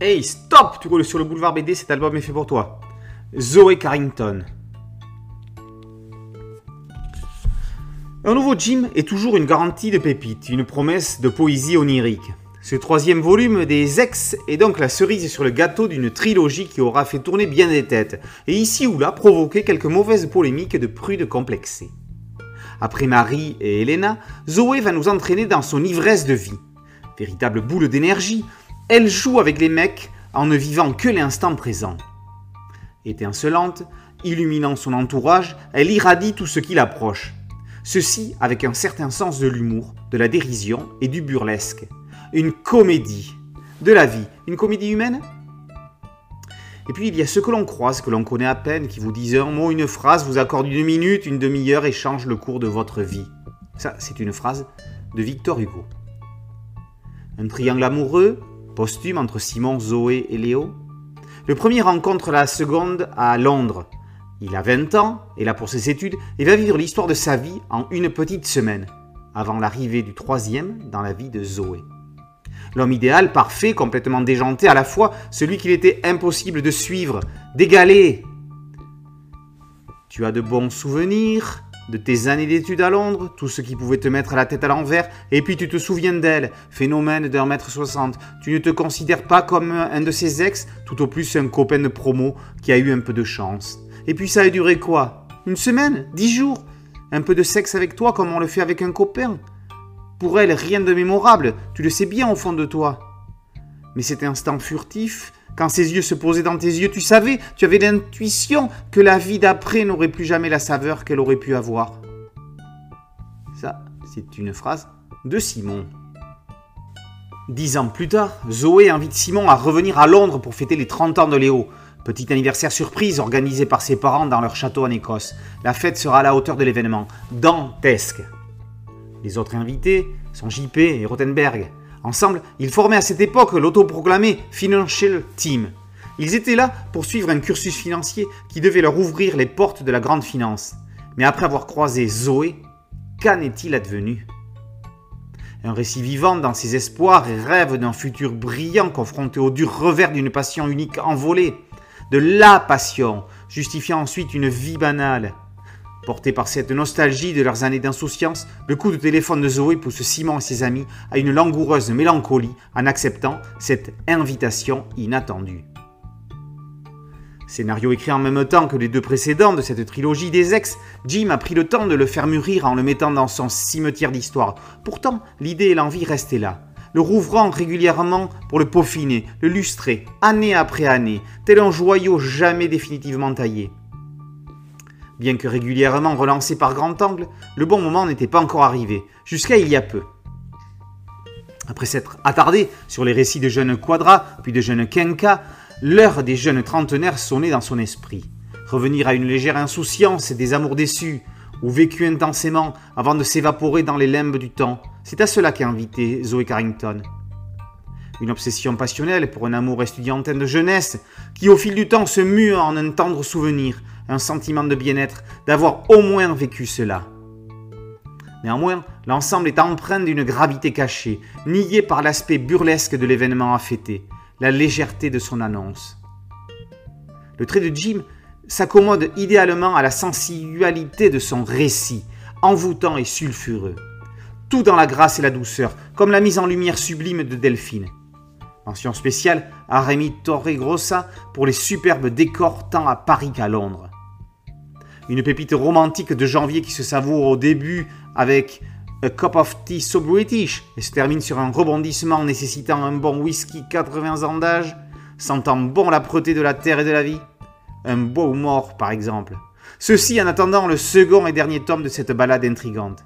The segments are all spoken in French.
Hey, stop Tu roules sur le boulevard BD, cet album est fait pour toi. Zoé Carrington. Un nouveau Jim est toujours une garantie de pépite, une promesse de poésie onirique. Ce troisième volume des Ex est donc la cerise sur le gâteau d'une trilogie qui aura fait tourner bien des têtes, et ici ou là provoqué quelques mauvaises polémiques de prudes complexées. Après Marie et Elena, Zoé va nous entraîner dans son ivresse de vie. Véritable boule d'énergie, elle joue avec les mecs en ne vivant que l'instant présent. Étincelante, illuminant son entourage, elle irradie tout ce qui l'approche. Ceci avec un certain sens de l'humour, de la dérision et du burlesque. Une comédie. De la vie. Une comédie humaine? Et puis il y a ceux que l'on croise, que l'on connaît à peine, qui vous disent un mot, une phrase, vous accordent une minute, une demi-heure et changent le cours de votre vie. Ça, c'est une phrase de Victor Hugo. Un triangle amoureux, posthume entre Simon, Zoé et Léo. Le premier rencontre la seconde à Londres. Il a 20 ans, est là pour ses études et va vivre l'histoire de sa vie en une petite semaine, avant l'arrivée du troisième dans la vie de Zoé. L'homme idéal, parfait, complètement déjanté, à la fois celui qu'il était impossible de suivre, d'égaler. Tu as de bons souvenirs, de tes années d'études à Londres, tout ce qui pouvait te mettre la tête à l'envers, et puis tu te souviens d'elle, phénomène d'un mètre soixante. Tu ne te considères pas comme un de ses ex, tout au plus un copain de promo qui a eu un peu de chance. Et puis ça a duré quoi? Une semaine? Dix jours? Un peu de sexe avec toi comme on le fait avec un copain? Pour elle, rien de mémorable, tu le sais bien au fond de toi. Mais cet instant furtif, quand ses yeux se posaient dans tes yeux, tu savais, tu avais l'intuition que la vie d'après n'aurait plus jamais la saveur qu'elle aurait pu avoir. Ça, c'est une phrase de Simon. Dix ans plus tard, Zoé invite Simon à revenir à Londres pour fêter les 30 ans de Léo. Petit anniversaire surprise organisé par ses parents dans leur château en Écosse. La fête sera à la hauteur de l'événement. Dantesque. Les autres invités sont JP et Rothenberg. Ensemble, ils formaient à cette époque l'autoproclamé Financial Team. Ils étaient là pour suivre un cursus financier qui devait leur ouvrir les portes de la grande finance. Mais après avoir croisé Zoé, qu'en est-il advenu? Un récit vivant dans ses espoirs et rêves d'un futur brillant confronté au dur revers d'une passion unique envolée. De la passion, justifiant ensuite une vie banale. Porté par cette nostalgie de leurs années d'insouciance, le coup de téléphone de Zoé pousse Simon et ses amis à une langoureuse mélancolie en acceptant cette invitation inattendue. Scénario écrit en même temps que les deux précédents de cette trilogie des ex, Jim a pris le temps de le faire mûrir en le mettant dans son cimetière d'histoire. Pourtant, l'idée et l'envie restaient là, le rouvrant régulièrement pour le peaufiner, le lustrer, année après année, tel un joyau jamais définitivement taillé. Bien que régulièrement relancé par grand angle, le bon moment n'était pas encore arrivé, jusqu'à il y a peu. Après s'être attardé sur les récits de jeunes quadras, puis de jeunes Kenka, l'heure des jeunes trentenaires sonnait dans son esprit. Revenir à une légère insouciance des amours déçus, ou vécus intensément avant de s'évaporer dans les limbes du temps, c'est à cela qu'a invité Zoé Carrington. Une obsession passionnelle pour un amour estudiantin de jeunesse, qui au fil du temps se mue en un tendre souvenir, un sentiment de bien-être, d'avoir au moins vécu cela. Néanmoins, l'ensemble est empreint d'une gravité cachée, niée par l'aspect burlesque de l'événement à fêter, la légèreté de son annonce. Le trait de Jim s'accommode idéalement à la sensualité de son récit, envoûtant et sulfureux. Tout dans la grâce et la douceur, comme la mise en lumière sublime de Delphine. Mention spéciale à Rémi Torregrossa pour les superbes décors tant à Paris qu'à Londres. Une pépite romantique de janvier qui se savoure au début avec A Cup of Tea So British et se termine sur un rebondissement nécessitant un bon whisky 80 ans d'âge, sentant bon l'âpreté de la terre et de la vie. Un beau mort, par exemple. Ceci en attendant le second et dernier tome de cette balade intrigante.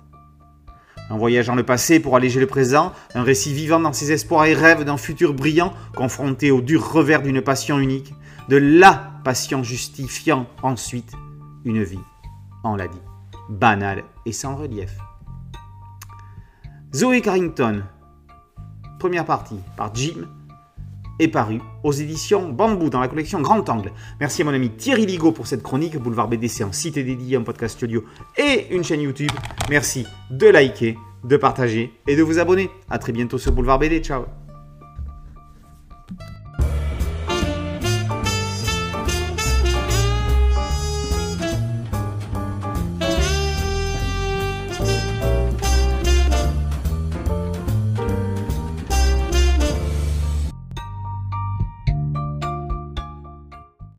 Un voyage dans le passé pour alléger le présent, un récit vivant dans ses espoirs et rêves d'un futur brillant, confronté au dur revers d'une passion unique, de la passion justifiant ensuite une vie, on l'a dit, banale et sans relief. Zoé Carrington, première partie par Jim, est paru aux éditions Bambou dans la collection Grand Angle. Merci à mon ami Thierry Ligo pour cette chronique. Boulevard BDC en site dédié, un podcast audio et une chaîne YouTube. Merci de liker, de partager et de vous abonner. A très bientôt sur Boulevard BD. Ciao